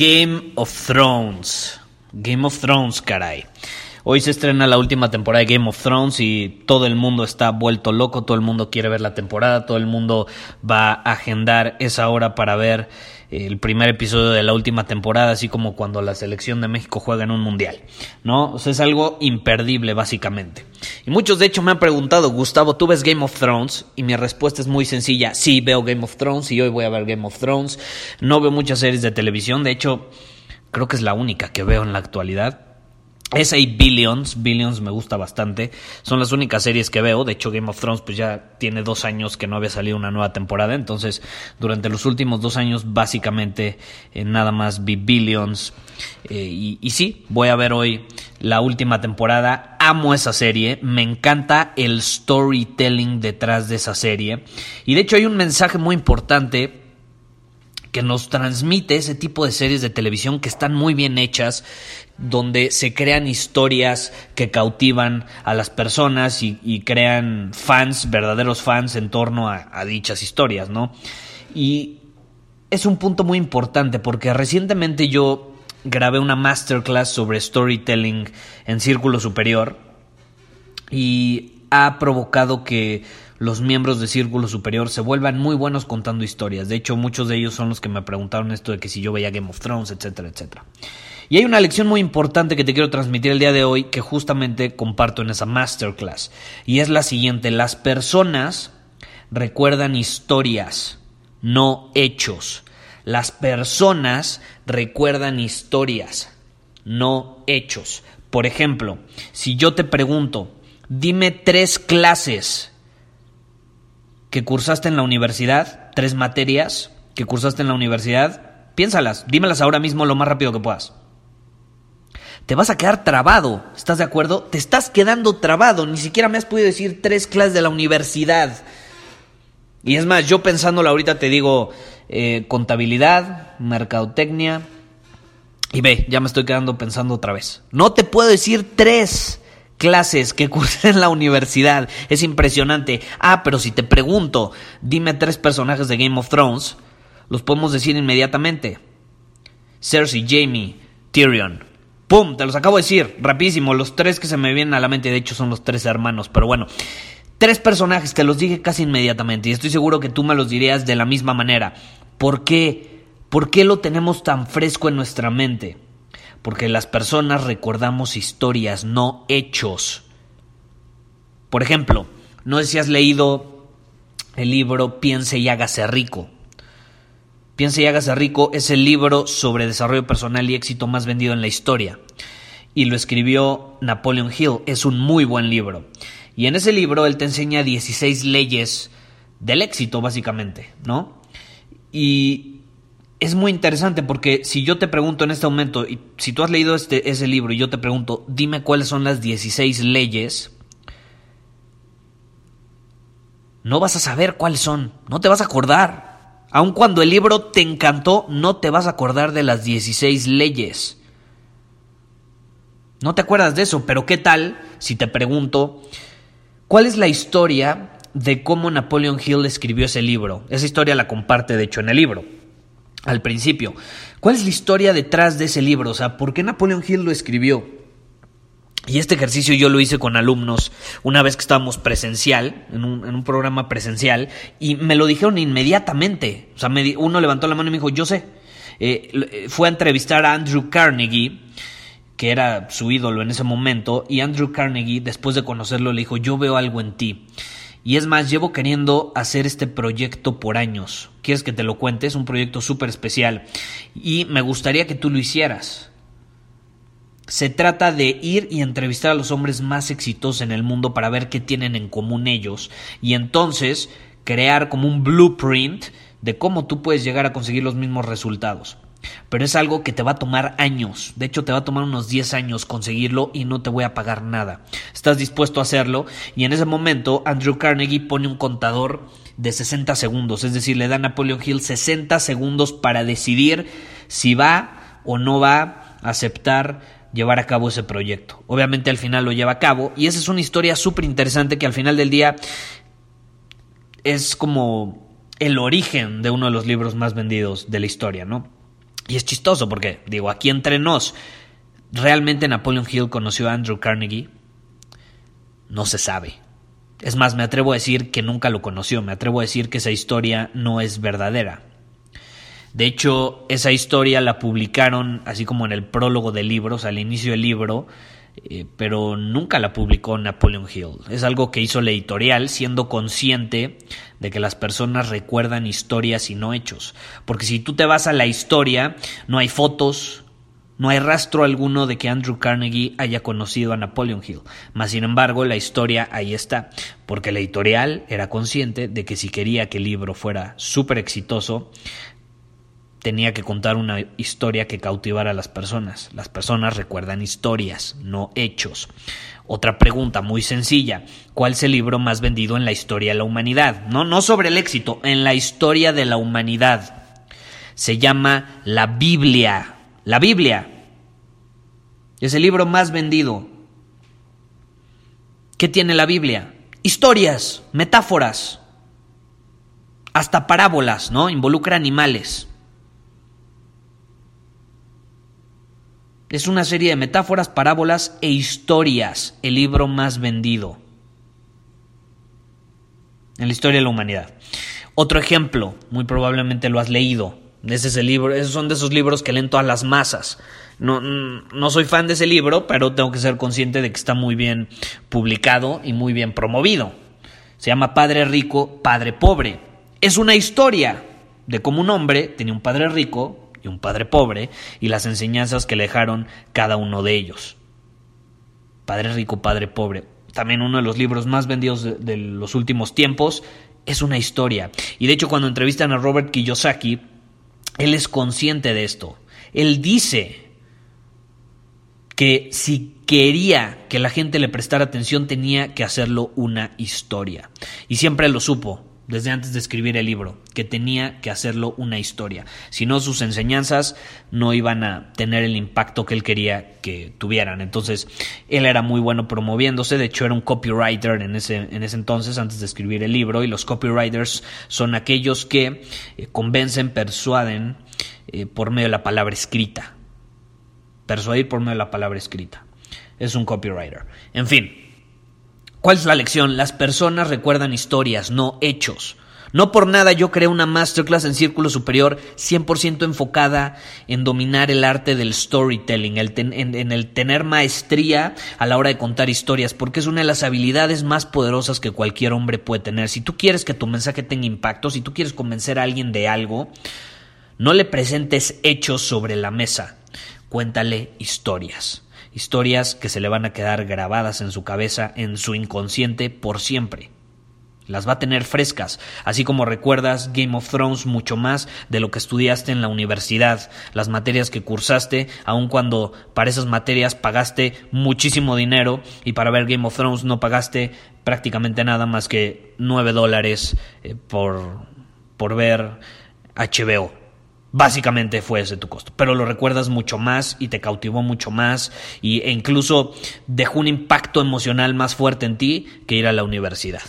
Game of Thrones. Game of Thrones, caray. Hoy se estrena la última temporada de Game of Thrones y todo el mundo está vuelto loco, todo el mundo quiere ver la temporada, todo el mundo va a agendar esa hora para ver el primer episodio de la última temporada, así como cuando la selección de México juega en un mundial, ¿no? O sea, es algo imperdible básicamente. Y muchos de hecho me han preguntado, Gustavo, ¿tú ves Game of Thrones? Y mi respuesta es muy sencilla, sí veo Game of Thrones y hoy voy a ver Game of Thrones. No veo muchas series de televisión, de hecho, creo que es la única que veo en la actualidad. Esa y Billions, Billions me gusta bastante. Son las únicas series que veo. De hecho, Game of Thrones pues ya tiene dos años que no había salido una nueva temporada. Entonces, durante los últimos dos años, básicamente, eh, nada más vi Billions. Eh, y, y sí, voy a ver hoy la última temporada. Amo esa serie. Me encanta el storytelling detrás de esa serie. Y de hecho hay un mensaje muy importante que nos transmite ese tipo de series de televisión que están muy bien hechas, donde se crean historias que cautivan a las personas y, crean fans, verdaderos fans en torno a, dichas historias, ¿no? Y es un punto muy importante porque recientemente yo grabé una masterclass sobre storytelling en círculo superior y ha provocado que los miembros de Círculo Superior se vuelvan muy buenos contando historias. De hecho, muchos de ellos son los que me preguntaron esto de que si yo veía Game of Thrones, etcétera, etcétera. Y hay una lección muy importante que te quiero transmitir el día de hoy que justamente comparto en esa masterclass. Y es la siguiente, las personas recuerdan historias, no hechos. Las personas recuerdan historias, no hechos. Por ejemplo, si yo te pregunto, dime tres clases que cursaste en la universidad, tres materias que cursaste en la universidad, piénsalas, dímelas ahora mismo lo más rápido que puedas te vas a quedar trabado. ¿Estás de acuerdo? Te estás quedando trabado. Ni siquiera me has podido decir tres clases de la universidad. Y es más, yo pensándolo ahorita te digo eh, contabilidad, mercadotecnia. Y ve, ya me estoy quedando pensando otra vez. No te puedo decir tres clases que cursé en la universidad. Es impresionante. Ah, pero si te pregunto, dime tres personajes de Game of Thrones, los podemos decir inmediatamente. Cersei, Jamie, Tyrion. ¡Pum! Te los acabo de decir, rapidísimo. Los tres que se me vienen a la mente, de hecho, son los tres hermanos. Pero bueno, tres personajes, te los dije casi inmediatamente. Y estoy seguro que tú me los dirías de la misma manera. ¿Por qué? ¿Por qué lo tenemos tan fresco en nuestra mente? Porque las personas recordamos historias, no hechos. Por ejemplo, no sé si has leído el libro Piense y hágase rico. Piense y hágase rico es el libro sobre desarrollo personal y éxito más vendido en la historia. Y lo escribió Napoleon Hill. Es un muy buen libro. Y en ese libro él te enseña 16 leyes del éxito, básicamente, ¿no? Y es muy interesante porque si yo te pregunto en este momento, y si tú has leído este, ese libro y yo te pregunto, dime cuáles son las 16 leyes, no vas a saber cuáles son, no te vas a acordar. Aun cuando el libro te encantó, no te vas a acordar de las 16 leyes. No te acuerdas de eso, pero ¿qué tal si te pregunto cuál es la historia de cómo Napoleon Hill escribió ese libro? Esa historia la comparte, de hecho, en el libro, al principio. ¿Cuál es la historia detrás de ese libro? O sea, ¿por qué Napoleon Hill lo escribió? Y este ejercicio yo lo hice con alumnos una vez que estábamos presencial, en un, programa presencial, y me lo dijeron inmediatamente. O sea, uno levantó la mano y me dijo, yo sé. Eh, eh, fue a entrevistar a Andrew Carnegie, que era su ídolo en ese momento, y Andrew Carnegie, después de conocerlo, le dijo, yo veo algo en ti. Y es más, llevo queriendo hacer este proyecto por años. ¿Quieres que te lo cuente? Es un proyecto súper especial. Y me gustaría que tú lo hicieras. Se trata de ir y entrevistar a los hombres más exitosos en el mundo para ver qué tienen en común ellos. Y entonces crear como un blueprint de cómo tú puedes llegar a conseguir los mismos resultados. Pero es algo que te va a tomar años. De hecho, te va a tomar unos 10 años conseguirlo y no te voy a pagar nada. Estás dispuesto a hacerlo. Y en ese momento, Andrew Carnegie pone un contador de 60 segundos. Es decir, le da a Napoleon Hill 60 segundos para decidir si va o no va a aceptar llevar a cabo ese proyecto. Obviamente al final lo lleva a cabo. Y esa es una historia súper interesante que al final del día es como el origen de uno de los libros más vendidos de la historia, ¿no? Y es chistoso porque, digo, aquí entre nos, ¿realmente Napoleon Hill conoció a Andrew Carnegie? No se sabe. Es más, me atrevo a decir que nunca lo conoció, me atrevo a decir que esa historia no es verdadera. De hecho, esa historia la publicaron así como en el prólogo del libro, o sea, al inicio del libro, eh, pero nunca la publicó Napoleon Hill. Es algo que hizo la editorial siendo consciente de que las personas recuerdan historias y no hechos. Porque si tú te vas a la historia, no hay fotos, no hay rastro alguno de que Andrew Carnegie haya conocido a Napoleon Hill. Mas, sin embargo, la historia ahí está, porque la editorial era consciente de que si quería que el libro fuera súper exitoso, tenía que contar una historia que cautivara a las personas. Las personas recuerdan historias, no hechos. Otra pregunta muy sencilla, ¿cuál es el libro más vendido en la historia de la humanidad? No, no sobre el éxito, en la historia de la humanidad. Se llama la Biblia. La Biblia. Es el libro más vendido. ¿Qué tiene la Biblia? Historias, metáforas, hasta parábolas, ¿no? Involucra animales. Es una serie de metáforas, parábolas e historias, el libro más vendido en la historia de la humanidad. Otro ejemplo, muy probablemente lo has leído. Ese es el libro, esos son de esos libros que leen todas las masas. No, no soy fan de ese libro, pero tengo que ser consciente de que está muy bien publicado y muy bien promovido. Se llama Padre Rico, Padre Pobre. Es una historia de cómo un hombre tenía un padre rico y un padre pobre, y las enseñanzas que le dejaron cada uno de ellos. Padre rico, padre pobre. También uno de los libros más vendidos de, los últimos tiempos es una historia. Y de hecho cuando entrevistan a Robert Kiyosaki, él es consciente de esto. Él dice que si quería que la gente le prestara atención tenía que hacerlo una historia. Y siempre lo supo desde antes de escribir el libro, que tenía que hacerlo una historia. Si no, sus enseñanzas no iban a tener el impacto que él quería que tuvieran. Entonces, él era muy bueno promoviéndose, de hecho era un copywriter en ese, en ese entonces, antes de escribir el libro, y los copywriters son aquellos que eh, convencen, persuaden eh, por medio de la palabra escrita. Persuadir por medio de la palabra escrita. Es un copywriter. En fin, ¿Cuál es la lección? Las personas recuerdan historias, no hechos. No por nada yo creé una masterclass en Círculo Superior 100% enfocada en dominar el arte del storytelling, en, el tener maestría a la hora de contar historias, porque es una de las habilidades más poderosas que cualquier hombre puede tener. Si tú quieres que tu mensaje tenga impacto, si tú quieres convencer a alguien de algo, no le presentes hechos sobre la mesa, cuéntale historias historias que se le van a quedar grabadas en su cabeza, en su inconsciente por siempre. Las va a tener frescas, así como recuerdas Game of Thrones mucho más de lo que estudiaste en la universidad, las materias que cursaste, aun cuando para esas materias pagaste muchísimo dinero y para ver Game of Thrones no pagaste prácticamente nada más que 9 dólares eh, por, por ver HBO. Básicamente fue ese tu costo, pero lo recuerdas mucho más y te cautivó mucho más y, e incluso dejó un impacto emocional más fuerte en ti que ir a la universidad.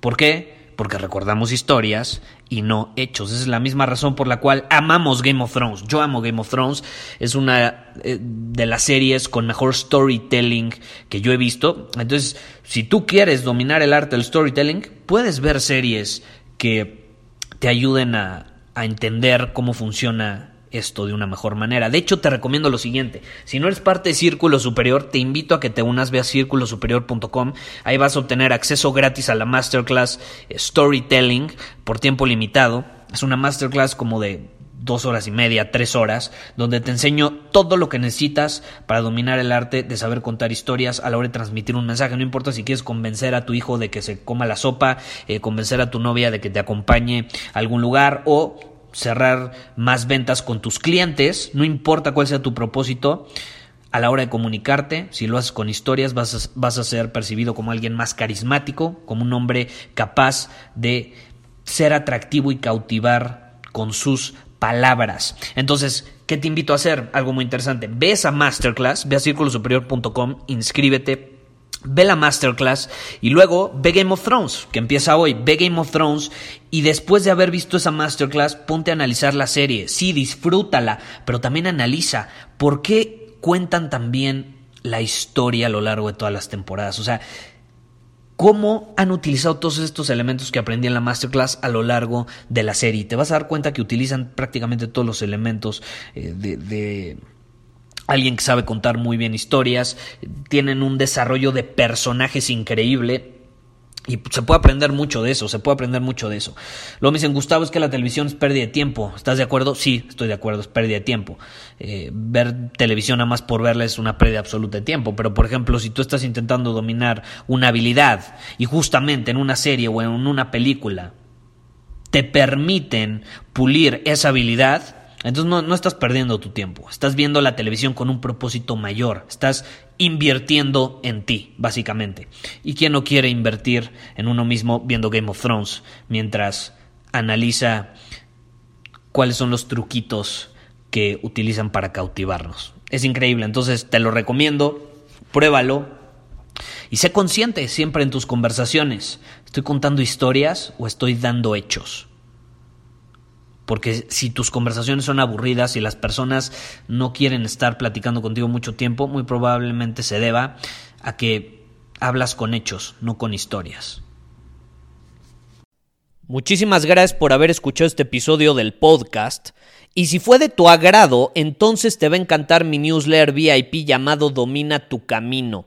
¿Por qué? Porque recordamos historias y no hechos. Esa es la misma razón por la cual amamos Game of Thrones. Yo amo Game of Thrones. Es una eh, de las series con mejor storytelling que yo he visto. Entonces, si tú quieres dominar el arte del storytelling, puedes ver series que te ayuden a, a entender cómo funciona esto de una mejor manera. De hecho, te recomiendo lo siguiente. Si no eres parte de Círculo Superior, te invito a que te unas, ve a círculosuperior.com. Ahí vas a obtener acceso gratis a la masterclass Storytelling por tiempo limitado. Es una masterclass como de dos horas y media, tres horas, donde te enseño todo lo que necesitas para dominar el arte de saber contar historias a la hora de transmitir un mensaje. No importa si quieres convencer a tu hijo de que se coma la sopa, eh, convencer a tu novia de que te acompañe a algún lugar o cerrar más ventas con tus clientes, no importa cuál sea tu propósito. A la hora de comunicarte, si lo haces con historias, vas vas a ser percibido como alguien más carismático, como un hombre capaz de ser atractivo y cautivar con sus palabras. Entonces, ¿qué te invito a hacer? Algo muy interesante. Ve esa masterclass, ve a círculosuperior.com, inscríbete, ve la masterclass y luego ve Game of Thrones, que empieza hoy. Ve Game of Thrones y después de haber visto esa masterclass, ponte a analizar la serie. Sí, disfrútala, pero también analiza por qué cuentan también la historia a lo largo de todas las temporadas. O sea, cómo han utilizado todos estos elementos que aprendí en la masterclass a lo largo de la serie. Te vas a dar cuenta que utilizan prácticamente todos los elementos eh, de, de alguien que sabe contar muy bien historias, tienen un desarrollo de personajes increíble y se puede aprender mucho de eso, se puede aprender mucho de eso. Luego me dicen, Gustavo, es que la televisión es pérdida de tiempo. ¿Estás de acuerdo? Sí, estoy de acuerdo, es pérdida de tiempo. Eh, ver televisión nada más por verla es una pérdida absoluta de tiempo. Pero, por ejemplo, si tú estás intentando dominar una habilidad y justamente en una serie o en una película te permiten pulir esa habilidad, entonces no, no, estás perdiendo tu tiempo, estás viendo la televisión con un propósito mayor, estás invirtiendo en ti, básicamente. ¿Y quién no quiere invertir en uno mismo viendo Game of Thrones mientras analiza cuáles son los truquitos que utilizan para cautivarnos? Es increíble, entonces te lo recomiendo, pruébalo y sé consciente siempre en tus conversaciones. ¿Estoy contando historias o estoy dando hechos? Porque si tus conversaciones son aburridas y las personas no quieren estar platicando contigo mucho tiempo, muy probablemente se deba a que hablas con hechos, no con historias. Muchísimas gracias por haber escuchado este episodio del podcast. Y si fue de tu agrado, entonces te va a encantar mi newsletter VIP llamado Domina tu Camino.